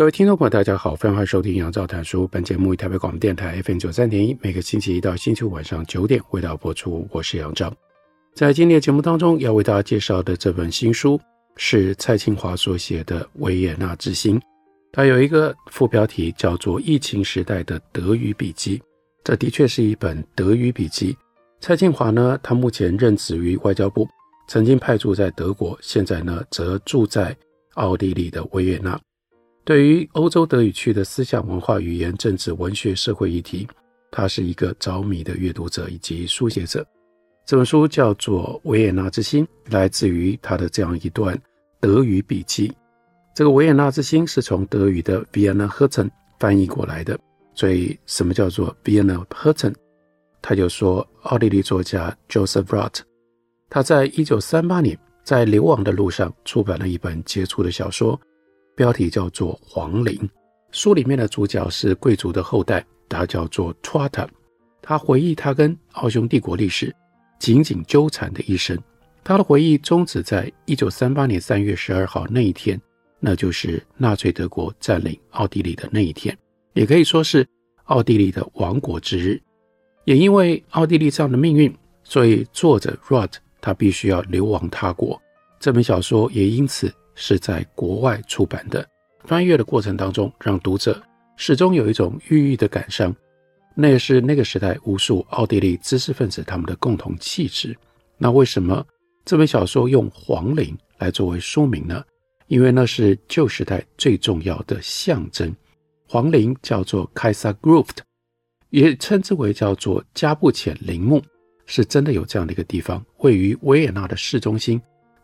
各位听众朋友，大家好，欢迎收听杨照谈书。本节目以台北广播电台 FM 九三点一，每个星期一到星期五晚上九点为大家播出。我是杨照。在今天的节目当中，要为大家介绍的这本新书是蔡庆华所写的《维也纳之星》，它有一个副标题叫做《疫情时代的德语笔记》。这的确是一本德语笔记。蔡庆华呢，他目前任职于外交部，曾经派驻在德国，现在呢则住在奥地利的维也纳。对于欧洲德语区的思想文化、语言、政治、文学、社会议题，他是一个着迷的阅读者以及书写者。这本书叫做《维也纳之星》，来自于他的这样一段德语笔记。这个“维也纳之星”是从德语的 “Vienna Herzen” 翻译过来的。所以，什么叫做 “Vienna Herzen”？他就说，奥地利作家 Joseph Roth，他在一九三八年在流亡的路上出版了一本杰出的小说。标题叫做《皇陵》，书里面的主角是贵族的后代，他叫做 Trotta，。他回忆他跟奥匈帝国历史紧紧纠缠的一生。他的回忆终止在一九三八年三月十二号那一天，那就是纳粹德国占领奥地利的那一天，也可以说是奥地利的亡国之日。也因为奥地利这样的命运，所以作者 Rot 他必须要流亡他国。这本小说也因此。是在国外出版的，翻阅的过程当中，让读者始终有一种郁郁的感伤。那也是那个时代无数奥地利知识分子他们的共同气质。那为什么这本小说用皇陵来作为书名呢？因为那是旧时代最重要的象征。皇陵叫做 Kaisergruft，也称之为叫做加布浅陵墓，是真的有这样的一个地方，位于维也纳的市中心。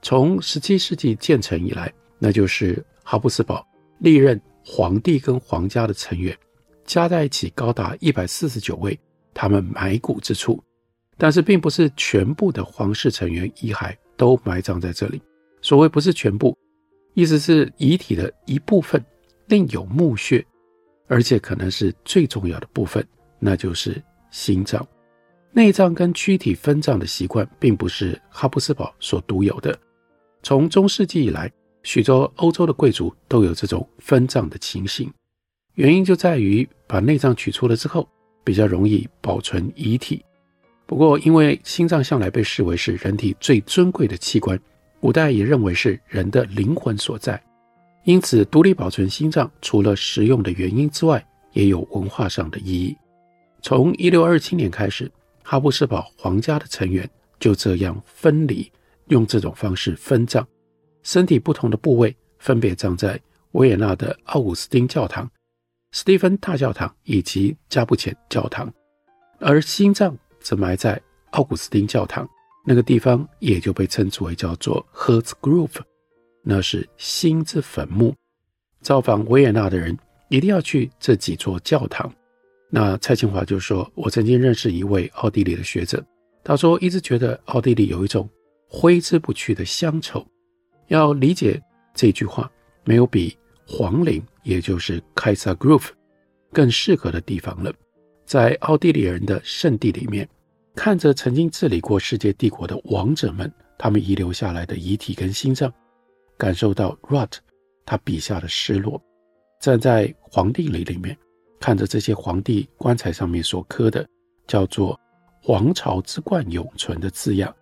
从十七世纪建成以来，那就是哈布斯堡历任皇帝跟皇家的成员加在一起高达一百四十九位，他们埋骨之处。但是，并不是全部的皇室成员遗骸都埋葬在这里。所谓不是全部，意思是遗体的一部分另有墓穴，而且可能是最重要的部分，那就是心脏。内脏跟躯体分葬的习惯，并不是哈布斯堡所独有的。从中世纪以来，许多欧洲的贵族都有这种分葬的情形，原因就在于把内脏取出了之后，比较容易保存遗体。不过，因为心脏向来被视为是人体最尊贵的器官，古代也认为是人的灵魂所在，因此独立保存心脏，除了实用的原因之外，也有文化上的意义。从一六二七年开始，哈布斯堡皇家的成员就这样分离。用这种方式分葬，身体不同的部位分别葬在维也纳的奥古斯丁教堂、斯蒂芬大教堂以及加布潜教堂，而心脏则埋在奥古斯丁教堂那个地方，也就被称之为叫做 Hertz Groove 那是心之坟墓。造访维也纳的人一定要去这几座教堂。那蔡庆华就说：“我曾经认识一位奥地利的学者，他说一直觉得奥地利有一种。”挥之不去的乡愁，要理解这句话，没有比皇陵，也就是 Kaisergruft 更适合的地方了。在奥地利人的圣地里面，看着曾经治理过世界帝国的王者们，他们遗留下来的遗体跟心脏，感受到 Roth 他笔下的失落。站在皇帝陵里面，看着这些皇帝棺材上面所刻的叫做“皇朝之冠永存”的字样。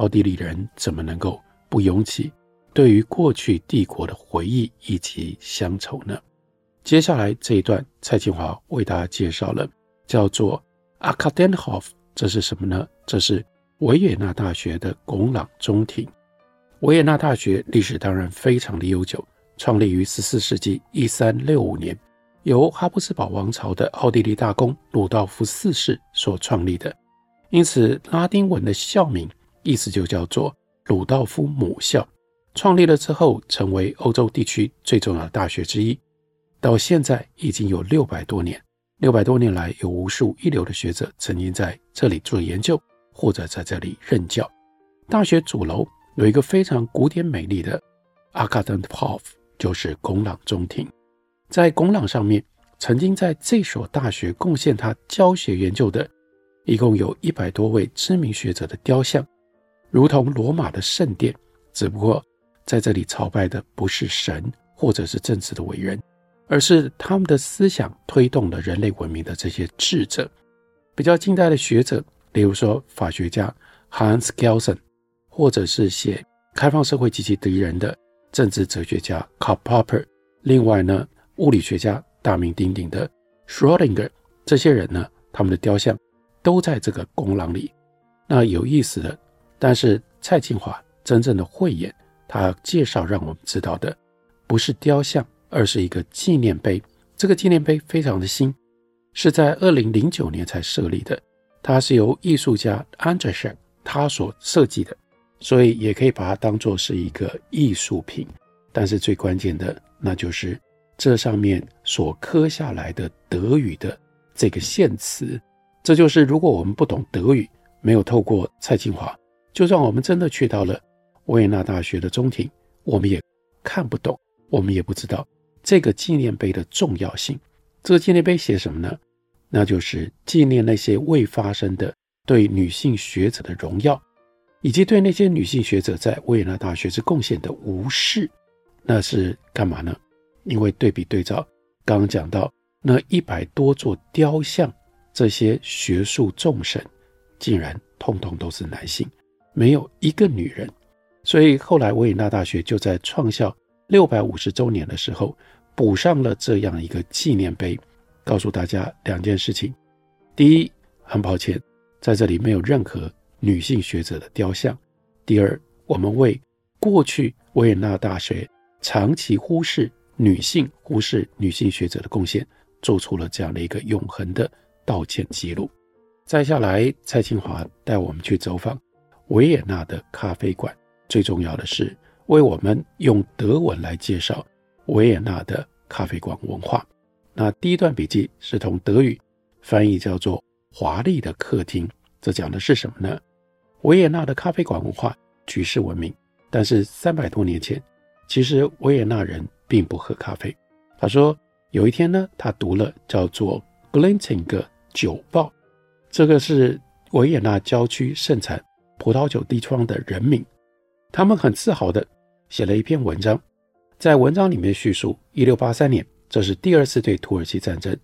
奥地利人怎么能够不涌起对于过去帝国的回忆以及乡愁呢？接下来这一段，蔡庆华为大家介绍了叫做 Akademhof，这是什么呢？这是维也纳大学的拱廊中庭。维也纳大学历史当然非常的悠久，创立于十四世纪一三六五年，由哈布斯堡王朝的奥地利大公鲁道夫四世所创立的，因此拉丁文的校名。意思就叫做鲁道夫母校，创立了之后，成为欧洲地区最重要的大学之一。到现在已经有六百多年，六百多年来，有无数一流的学者曾经在这里做研究，或者在这里任教。大学主楼有一个非常古典美丽的 Akademhof，就是拱廊中庭。在拱廊上面，曾经在这所大学贡献他教学研究的，一共有一百多位知名学者的雕像，如同罗马的圣殿，只不过。在这里朝拜的不是神，或者是政治的伟人，而是他们的思想推动了人类文明的这些智者。比较近代的学者，例如说法学家 Hans Kelsen，或者是写《开放社会及其敌人》的政治哲学家 Karl Popper。另外呢，物理学家大名鼎鼎的 Schrodinger，这些人呢，他们的雕像都在这个拱廊里。那有意思的，但是蔡庆华真正的慧眼。他介绍让我们知道的不是雕像，而是一个纪念碑。这个纪念碑非常的新，是在二零零九年才设立的。它是由艺术家 Andrzej 他所设计的，所以也可以把它当做是一个艺术品。但是最关键的，那就是这上面所刻下来的德语的这个献词。这就是如果我们不懂德语，没有透过蔡庆华，就算我们真的去到了。维也纳大学的中庭，我们也看不懂，我们也不知道这个纪念碑的重要性。这个纪念碑写什么呢？那就是纪念那些未发生的对女性学者的荣耀，以及对那些女性学者在维也纳大学之贡献的无视。那是干嘛呢？因为对比对照，刚刚讲到那一百多座雕像，这些学术众神竟然通通都是男性，没有一个女人。所以后来维也纳大学就在创校六百五十周年的时候，补上了这样一个纪念碑，告诉大家两件事情：第一，很抱歉，在这里没有任何女性学者的雕像；第二，我们为过去维也纳大学长期忽视女性、忽视女性学者的贡献，做出了这样的一个永恒的道歉记录。再下来，蔡清华带我们去走访维也纳的咖啡馆。最重要的是，为我们用德文来介绍维也纳的咖啡馆文化。那第一段笔记是从德语翻译，叫做“华丽的客厅”。这讲的是什么呢？维也纳的咖啡馆文化举世闻名，但是三百多年前，其实维也纳人并不喝咖啡。他说，有一天呢，他读了叫做《Glinting 的酒报》，这个是维也纳郊区盛产葡萄酒地方的人名。他们很自豪地写了一篇文章，在文章里面叙述，一六八三年，这是第二次对土耳其战争，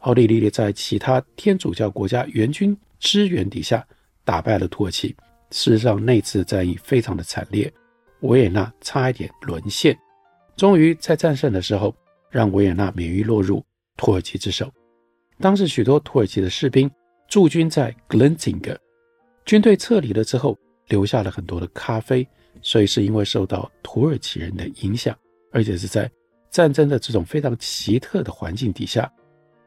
奥地利在其他天主教国家援军支援底下打败了土耳其。事实上，那次战役非常的惨烈，维也纳差一点沦陷。终于在战胜的时候，让维也纳免于落入土耳其之手。当时许多土耳其的士兵驻军在 Glinting，军队撤离了之后，留下了很多的咖啡。所以是因为受到土耳其人的影响，而且是在战争的这种非常奇特的环境底下，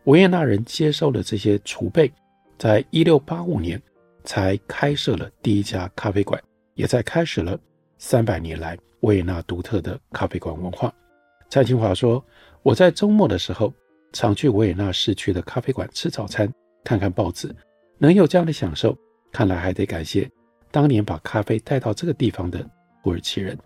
维也纳人接受了这些储备，在一六八五年才开设了第一家咖啡馆，也在开始了三百年来维也纳独特的咖啡馆文化。蔡清华说：“我在周末的时候常去维也纳市区的咖啡馆吃早餐，看看报纸，能有这样的享受，看来还得感谢当年把咖啡带到这个地方的。”土耳其人，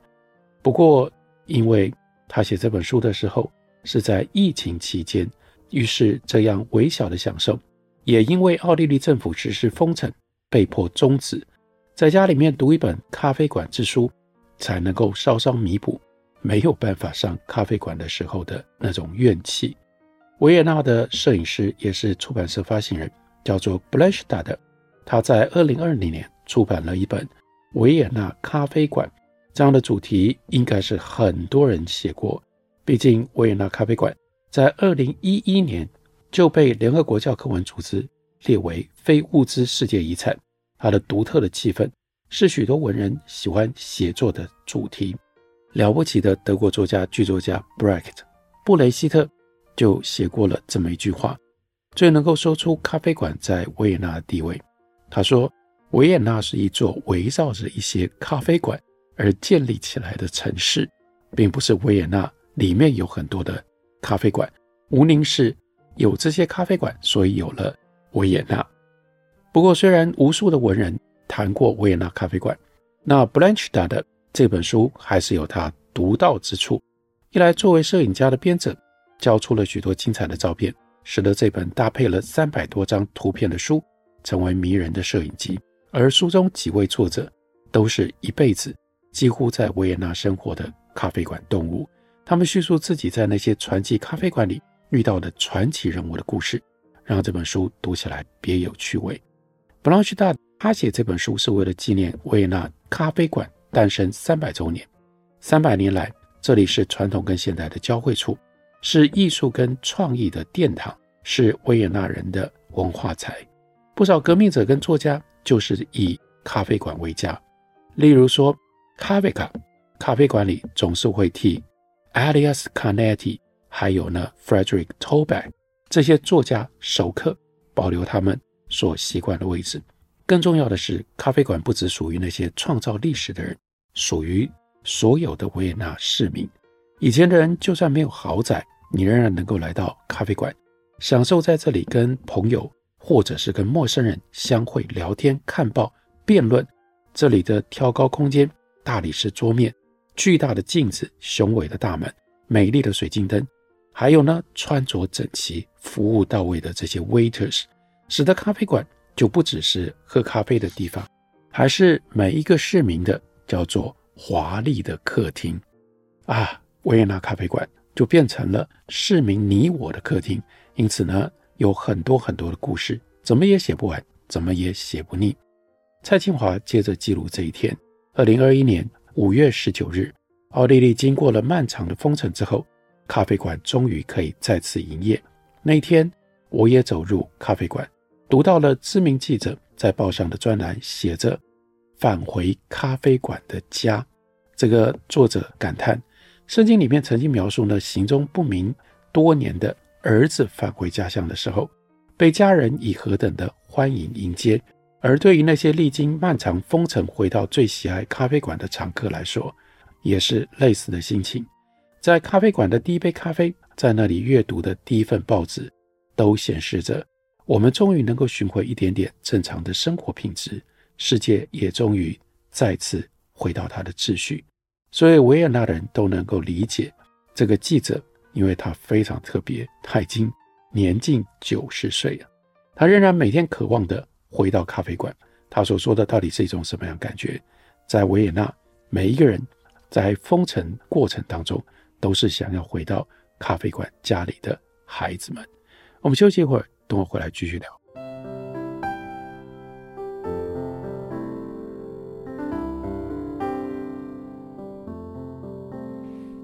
不过因为他写这本书的时候是在疫情期间，于是这样微小的享受，也因为奥地利政府实施封城，被迫终止。在家里面读一本咖啡馆之书，才能够稍稍弥补没有办法上咖啡馆的时候的那种怨气。维也纳的摄影师也是出版社发行人，叫做 Blechstad 他在二零二零年出版了一本维也纳咖啡馆。这样的主题应该是很多人写过，毕竟维也纳咖啡馆在二零一一年就被联合国教科文组织列为非物质世界遗产。它的独特的气氛是许多文人喜欢写作的主题。了不起的德国作家、剧作家 Brecht 布雷希特就写过了这么一句话，最能够说出咖啡馆在维也纳的地位。他说：“维也纳是一座围绕着一些咖啡馆。”而建立起来的城市，并不是维也纳里面有很多的咖啡馆。无宁是有这些咖啡馆，所以有了维也纳。不过，虽然无数的文人谈过维也纳咖啡馆，那 Blanchard 的这本书还是有它独到之处。一来，作为摄影家的编者，交出了许多精彩的照片，使得这本搭配了三百多张图片的书成为迷人的摄影机。而书中几位作者都是一辈子几乎在维也纳生活的咖啡馆动物，他们叙述自己在那些传奇咖啡馆里遇到的传奇人物的故事，让这本书读起来别有趣味。布朗许达他写这本书是为了纪念维也纳咖啡馆诞生三百周年。三百年来，这里是传统跟现代的交汇处，是艺术跟创意的殿堂，是维也纳人的文化财。不少革命者跟作家就是以咖啡馆为家。例如说，卡维卡咖啡馆里总是会替 Elias Canetti 还有呢 Frederick Toback 这些作家熟客，保留他们。所习惯的位置。更重要的是，咖啡馆不只属于那些创造历史的人，属于所有的维也纳市民。以前的人就算没有豪宅，你仍然能够来到咖啡馆，享受在这里跟朋友或者是跟陌生人相会、聊天、看报、辩论。这里的挑高空间、大理石桌面、巨大的镜子、雄伟的大门、美丽的水晶灯，还有呢，穿着整齐、服务到位的这些 waiters。使得咖啡馆就不只是喝咖啡的地方，还是每一个市民的叫做华丽的客厅啊！维也纳咖啡馆就变成了市民你我的客厅。因此呢，有很多很多的故事，怎么也写不完，怎么也写不腻。蔡清华接着记录这一天：二零二一年五月十九日，奥地利经过了漫长的封城之后，咖啡馆终于可以再次营业。那天，我也走入咖啡馆。读到了知名记者在报上的专栏，写着“返回咖啡馆的家”。这个作者感叹，圣经里面曾经描述了行踪不明多年的儿子返回家乡的时候，被家人以何等的欢迎迎接。而对于那些历经漫长封城回到最喜爱咖啡馆的常客来说，也是类似的心情。在咖啡馆的第一杯咖啡，在那里阅读的第一份报纸，都显示着。我们终于能够寻回一点点正常的生活品质，世界也终于再次回到它的秩序。所以维也纳人都能够理解这个记者，因为他非常特别，他已经年近九十岁了，他仍然每天渴望的回到咖啡馆。他所说的到底是一种什么样感觉？在维也纳，每一个人在封城过程当中，都是想要回到咖啡馆家里的孩子们。我们休息一会儿。等我回来继续聊。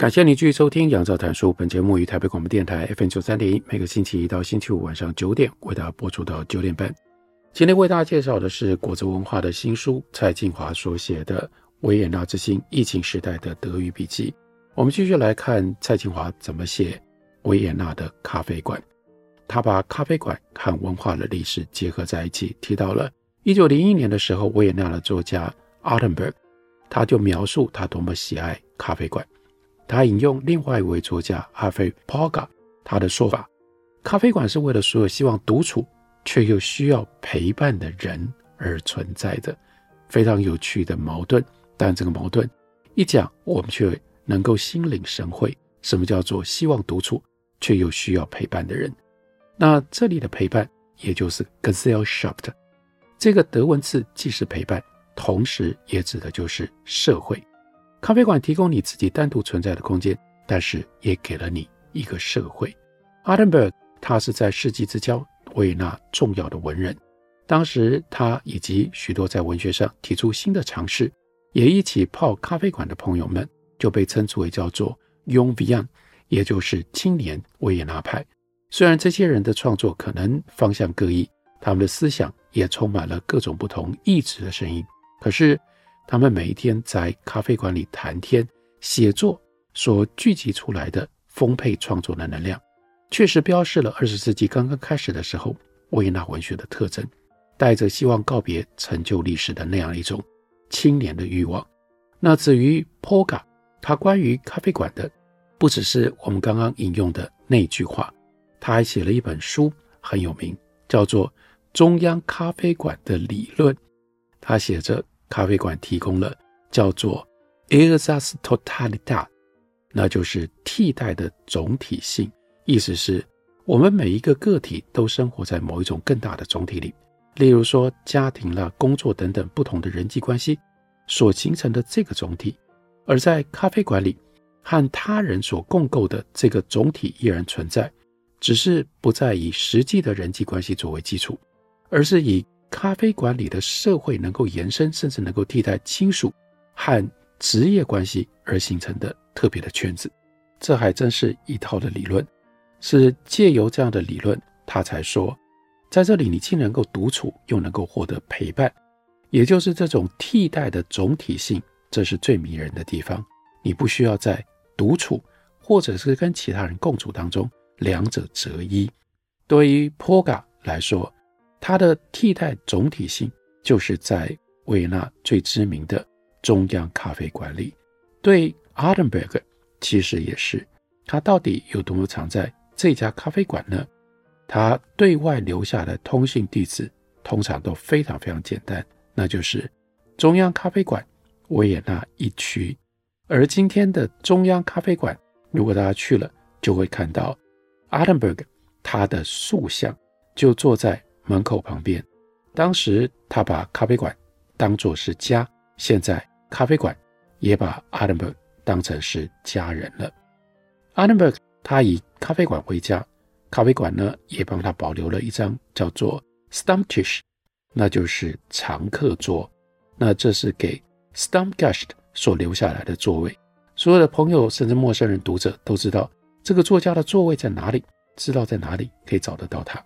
感谢你继续收听《杨照谈书》。本节目于台北广播电台 FM 九三点一，每个星期一到星期五晚上九点为大家播出到九点半。今天为大家介绍的是果子文化的新书蔡劲华所写的《维也纳之心：疫情时代的德语笔记》。我们继续来看蔡劲华怎么写维也纳的咖啡馆。他把咖啡馆和文化的历史结合在一起，提到了一九零一年的时候，维也纳的作家 Altenberg，他就描述他多么喜爱咖啡馆。他引用另外一位作家阿菲·波嘎他的说法：“咖啡馆是为了所有希望独处却又需要陪伴的人而存在的。”非常有趣的矛盾，但这个矛盾一讲，我们却能够心领神会。什么叫做希望独处却又需要陪伴的人？那这里的陪伴，也就是 Gesellschaft，这个德文字既是陪伴，同时也指的就是社会。咖啡馆提供你自己单独存在的空间，但是也给了你一个社会。阿登堡他是在世纪之交维也纳重要的文人，当时他以及许多在文学上提出新的尝试，也一起泡咖啡馆的朋友们，就被称之为叫做 Jung Wian，也就是青年维也纳派。虽然这些人的创作可能方向各异，他们的思想也充满了各种不同意志的声音，可是他们每一天在咖啡馆里谈天写作所聚集出来的丰沛创作的能量，确实标示了二十世纪刚刚开始的时候维也纳文学的特征，带着希望告别陈旧历史的那样一种青年的欲望。那至于 Poga，他关于咖啡馆的，不只是我们刚刚引用的那句话。他还写了一本书，很有名，叫做《中央咖啡馆的理论》。他写着，咖啡馆提供了叫做 e r s a s t o t a l i t a 那就是替代的总体性。意思是，我们每一个个体都生活在某一种更大的总体里，例如说家庭啦、工作等等不同的人际关系所形成的这个总体。而在咖啡馆里，和他人所共构的这个总体依然存在。只是不再以实际的人际关系作为基础，而是以咖啡馆里的社会能够延伸，甚至能够替代亲属和职业关系而形成的特别的圈子。这还真是一套的理论，是借由这样的理论，他才说，在这里你既能够独处，又能够获得陪伴，也就是这种替代的总体性，这是最迷人的地方。你不需要在独处或者是跟其他人共处当中。两者择一，对于 Polgar 来说，它的替代总体性就是在维也纳最知名的中央咖啡馆里。对 Altenburg 其实也是，他到底有多么常在这家咖啡馆呢？他对外留下的通信地址通常都非常非常简单，那就是中央咖啡馆维也纳一区。而今天的中央咖啡馆，如果大家去了，就会看到。Altenburg 他的塑像就坐在门口旁边。当时他把咖啡馆当作是家，现在咖啡馆也把 Altenburg 当成是家人了。Altenburg 他以咖啡馆为家，咖啡馆呢也帮他保留了一张叫做 Stumptisch，那就是常客座。那这是给 Stumpgust 所留下来的座位。所有的朋友甚至陌生人读者都知道。这个作家的座位在哪里？知道在哪里可以找得到他。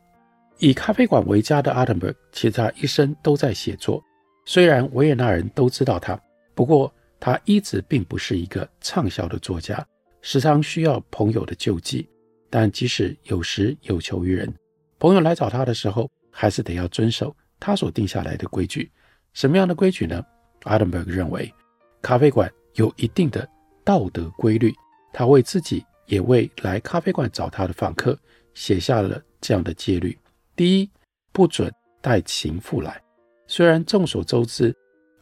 以咖啡馆为家的 Altenburg，其实他一生都在写作。虽然维也纳人都知道他，不过他一直并不是一个畅销的作家，时常需要朋友的救济。但即使有时有求于人，朋友来找他的时候，还是得要遵守他所定下来的规矩。什么样的规矩呢？Altenburg 认为，咖啡馆有一定的道德规律，他为自己。也为来咖啡馆找他的访客写下了这样的戒律：第一，不准带情妇来。虽然众所周知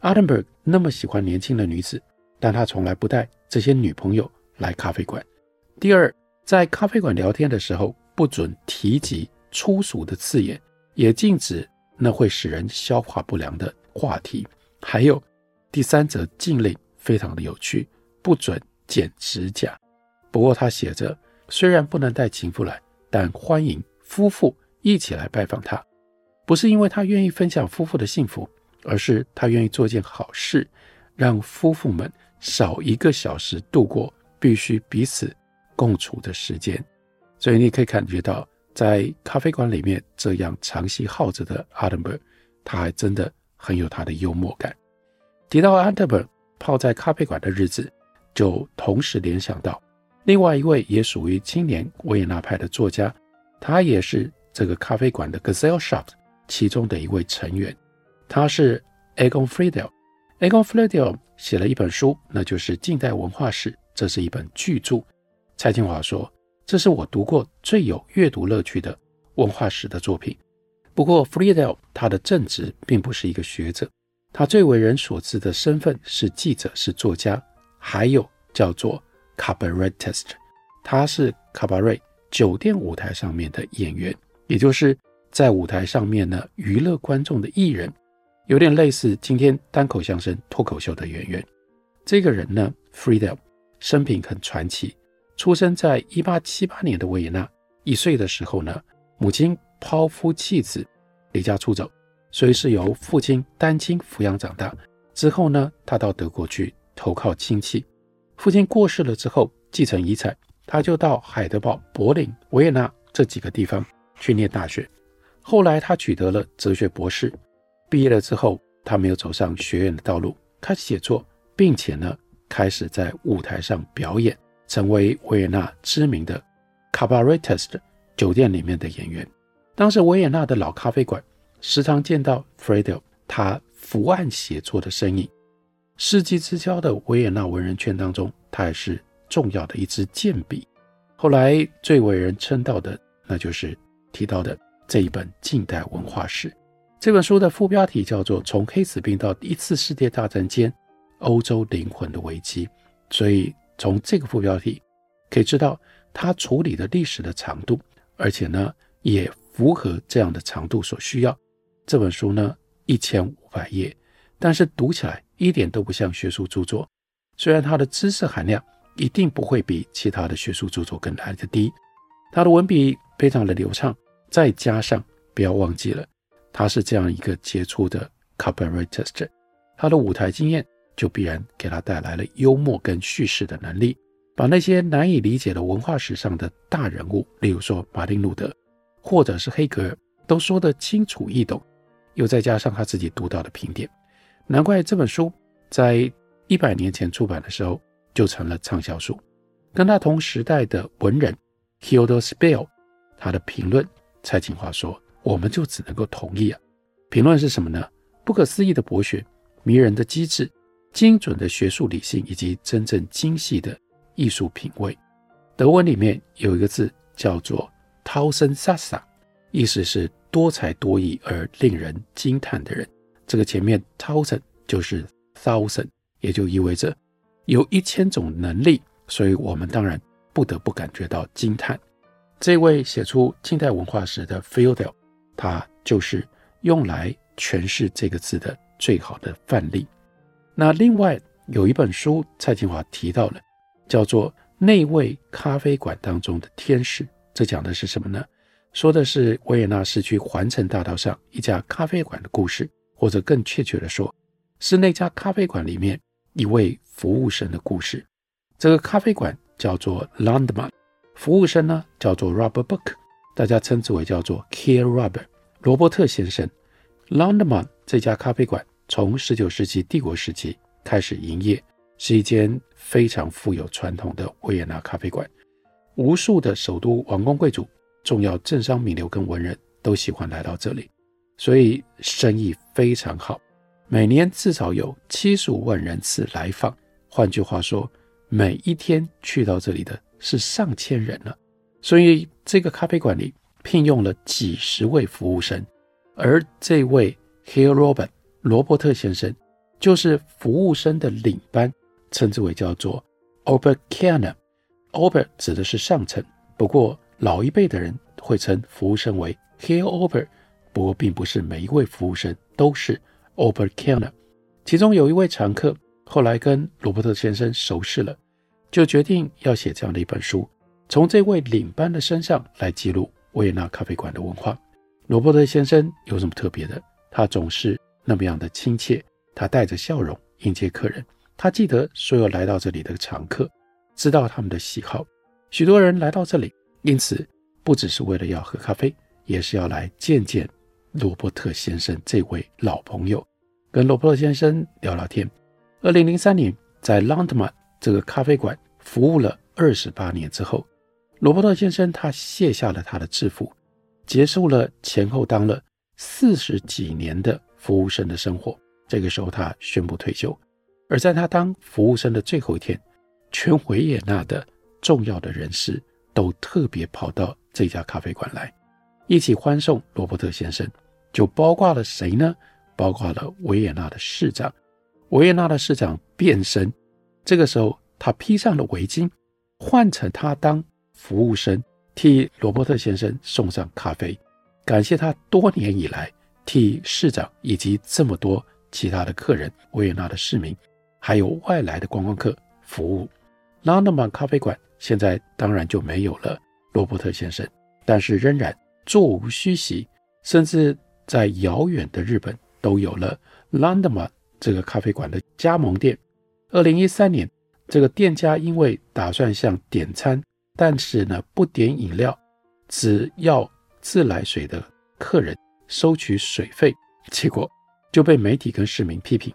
，Altenburg 那么喜欢年轻的女子，但他从来不带这些女朋友来咖啡馆。第二，在咖啡馆聊天的时候，不准提及粗俗的字眼，也禁止那会使人消化不良的话题。还有第三则禁令非常的有趣，不准剪指甲。不过他写着，虽然不能带情妇来，但欢迎夫妇一起来拜访他。不是因为他愿意分享夫妇的幸福，而是他愿意做件好事，让夫妇们少一个小时度过必须彼此共处的时间。所以你可以感觉到，在咖啡馆里面这样长期耗着的 Altenburg，他还真的很有他的幽默感。提到 Altenburg 泡在咖啡馆的日子，就同时联想到。另外一位也属于青年维也纳派的作家，他也是这个咖啡馆的 Gesellschaft 其中的一位成员。他是 Egon Friedel。Egon Friedel 写了一本书，那就是《近代文化史》，这是一本巨著。蔡清华说：“这是我读过最有阅读乐趣的文化史的作品。”不过，Friedel 他的正职并不是一个学者，他最为人所知的身份是记者，是作家，还有叫做。Cabaretist，他是卡巴瑞酒店舞台上面的演员，也就是在舞台上面呢娱乐观众的艺人，有点类似今天单口相声脱口秀的演员。这个人呢，Freedom，生平很传奇，出生在一八七八年的维也纳，一岁的时候呢，母亲抛夫弃子，离家出走，所以是由父亲单亲抚养长大。之后呢，他到德国去投靠亲戚。父亲过世了之后，继承遗产，他就到海德堡、柏林、维也纳这几个地方去念大学。后来他取得了哲学博士。毕业了之后，他没有走上学院的道路，开始写作，并且呢，开始在舞台上表演，成为维也纳知名的 c a b a r e t i s t 酒店里面的演员。当时维也纳的老咖啡馆时常见到 Fredo 他伏案写作的身影。世纪之交的维也纳文人圈当中，他也是重要的一支健笔。后来最为人称道的，那就是提到的这一本近代文化史。这本书的副标题叫做《从黑死病到第一次世界大战间欧洲灵魂的危机》，所以从这个副标题可以知道他处理的历史的长度，而且呢也符合这样的长度所需要。这本书呢一千五百页，但是读起来一点都不像学术著作。虽然它的知识含量一定不会比其他的学术著作更来得低，它的文笔非常的流畅，再加上不要忘记了。他是这样一个杰出的 cabaretist，他的舞台经验就必然给他带来了幽默跟叙事的能力，把那些难以理解的文化史上的大人物，例如说马丁路德或者是黑格尔，都说得清楚易懂，又再加上他自己独到的评点，难怪这本书在一百年前出版的时候就成了畅销书。跟他同时代的文人 Theodor Spiel，他的评论，蔡锦华说。我们就只能够同意啊。评论是什么呢？不可思议的博学，迷人的机智，精准的学术理性，以及真正精细的艺术品味。德文里面有一个字叫做 t a u s e n s a s a 意思是多才多艺而令人惊叹的人。这个前面 t a u s e n 就是 thousand，也就意味着有一千种能力，所以我们当然不得不感觉到惊叹。这位写出近代文化史的 Friedel 它就是用来诠释这个字的最好的范例。那另外有一本书，蔡金华提到了，叫做《那位咖啡馆当中的天使》。这讲的是什么呢？说的是维也纳市区环城大道上一家咖啡馆的故事，或者更确切的说，是那家咖啡馆里面一位服务生的故事。这个咖啡馆叫做 Landmann，服务生呢叫做 Robert Book。大家称之为叫做 Care Robert 罗伯特先生。Londmann 这家咖啡馆从十九世纪帝国时期开始营业，是一间非常富有传统的维也纳咖啡馆。无数的首都王公贵族、重要政商名流跟文人都喜欢来到这里，所以生意非常好。每年至少有七十五万人次来访。换句话说，每一天去到这里的是上千人了。所以，这个咖啡馆里聘用了几十位服务生，而这位 Herr Robert 罗伯特先生就是服务生的领班，称之为叫做 Oberkellner。Ober 指的是上层，不过老一辈的人会称服务生为 Herr Ober，不过并不是每一位服务生都是 Oberkellner。其中有一位常客后来跟罗伯特先生熟识了，就决定要写这样的一本书。从这位领班的身上来记录维也纳咖啡馆的文化。罗伯特先生有什么特别的？他总是那么样的亲切，他带着笑容迎接客人。他记得所有来到这里的常客，知道他们的喜好。许多人来到这里，因此不只是为了要喝咖啡，也是要来见见罗伯特先生这位老朋友，跟罗伯特先生聊聊天。二零零三年，在 Landmann 这个咖啡馆服务了二十八年之后。罗伯特先生，他卸下了他的制服，结束了前后当了四十几年的服务生的生活。这个时候，他宣布退休。而在他当服务生的最后一天，全维也纳的重要的人士都特别跑到这家咖啡馆来，一起欢送罗伯特先生。就包括了谁呢？包括了维也纳的市长。维也纳的市长变身，这个时候他披上了围巾，换成他当。服务生替罗伯特先生送上咖啡，感谢他多年以来替市长以及这么多其他的客人、维也纳的市民，还有外来的观光客服务。Landmann 咖啡馆现在当然就没有了罗伯特先生，但是仍然座无虚席，甚至在遥远的日本都有了 Landmark 这个咖啡馆的加盟店。二零一三年，这个店家因为打算向点餐，但是呢不点饮料，只要自来水的客人收取水费，结果就被媒体跟市民批评。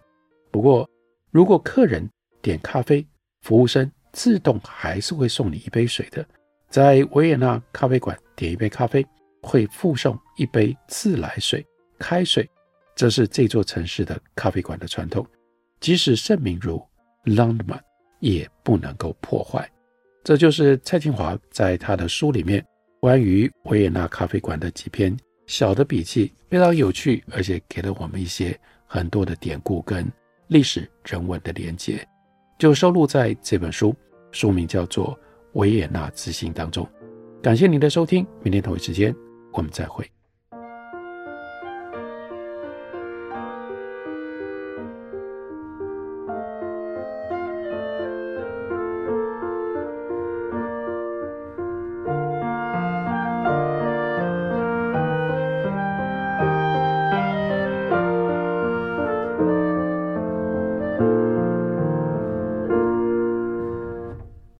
不过，如果客人点咖啡，服务生自动还是会送你一杯水的。在维也纳咖啡馆点一杯咖啡，会附送一杯自来水、开水，这是这座城市的咖啡馆的传统。即使盛名如 Landman，也不能够破坏。这就是蔡清华在他的书里面关于维也纳咖啡馆的几篇小的笔记，非常有趣，而且给了我们一些很多的典故跟历史人文的连接，就收录在这本书，书名叫做《维也纳之星》当中。感谢您的收听，明天同一时间我们再会。